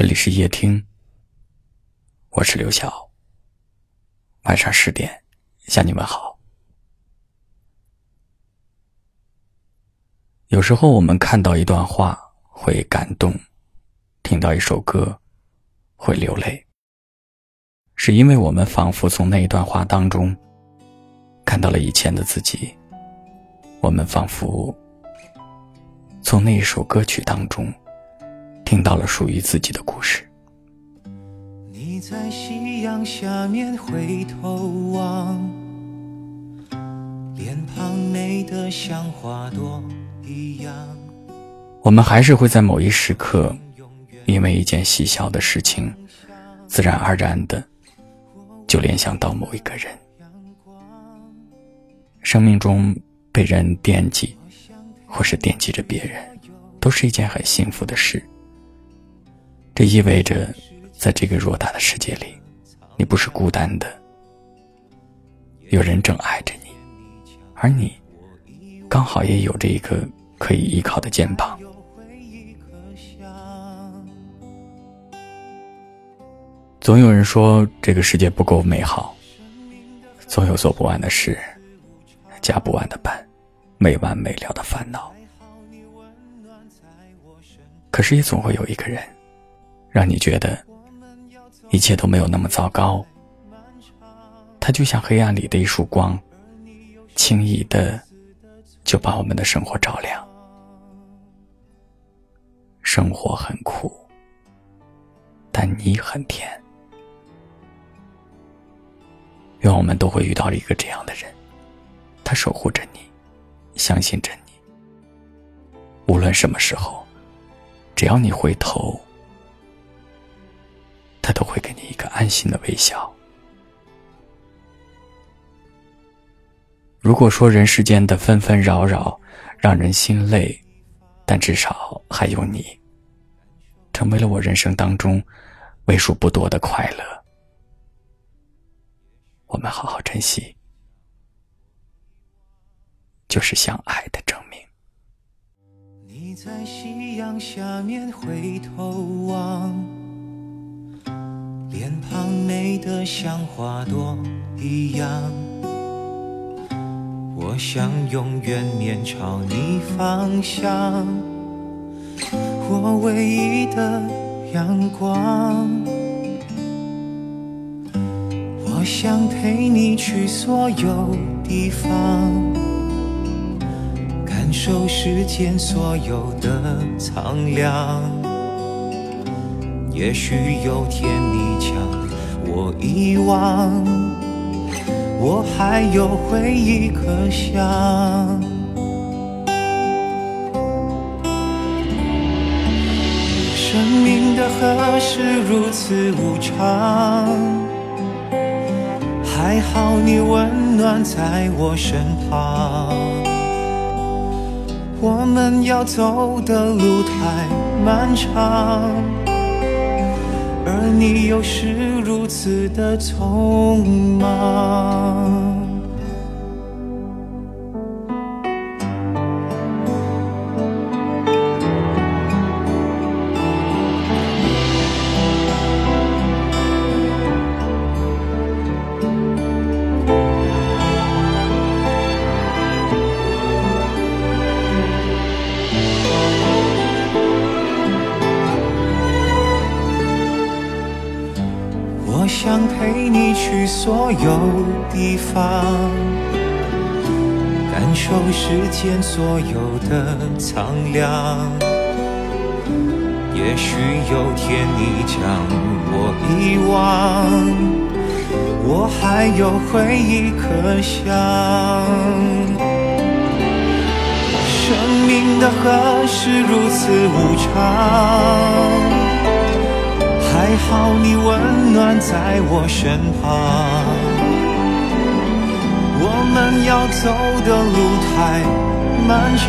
这里是夜听，我是刘晓。晚上十点向你问好。有时候我们看到一段话会感动，听到一首歌会流泪，是因为我们仿佛从那一段话当中看到了以前的自己。我们仿佛从那一首歌曲当中听到了属于自己的故事。你在夕阳下面回头望，脸庞美得像花朵一样。我们还是会在某一时刻，因为一件细小的事情，自然而然的就联想到某一个人。生命中。被人惦记，或是惦记着别人，都是一件很幸福的事。这意味着，在这个偌大的世界里，你不是孤单的，有人正爱着你，而你刚好也有着一个可以依靠的肩膀。总有人说这个世界不够美好，总有做不完的事。加不完的班，没完没了的烦恼。可是也总会有一个人，让你觉得一切都没有那么糟糕。他就像黑暗里的一束光，轻易的就把我们的生活照亮。生活很苦，但你很甜。愿我们都会遇到一个这样的人。他守护着你，相信着你。无论什么时候，只要你回头，他都会给你一个安心的微笑。如果说人世间的纷纷扰扰让人心累，但至少还有你，成为了我人生当中为数不多的快乐。我们好好珍惜。就是相爱的证明。你在夕阳下面回头望，脸庞美得像花朵一样。我想永远面朝你方向，我唯一的阳光。我想陪你去所有地方。感受世间所有的苍凉，也许有天你将我遗忘，我还有回忆可想。生命的河是如此无常，还好你温暖在我身旁。我们要走的路太漫长，你又是如此的匆忙。我想陪你去所有地方，感受世间所有的苍凉。也许有天你将我遗忘，我还有回忆可想。生命的河是如此无常。还好你温暖在我身旁，我们要走的路太漫长，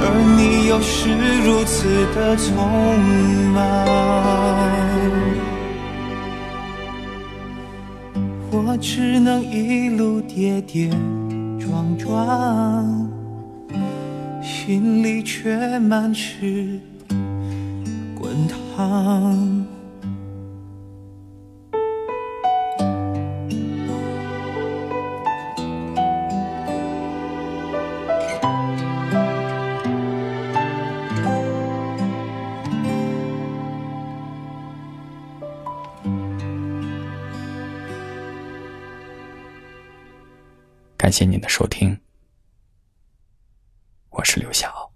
而你又是如此的匆忙，我只能一路跌跌撞撞，心里却满是。感谢您的收听，我是刘晓。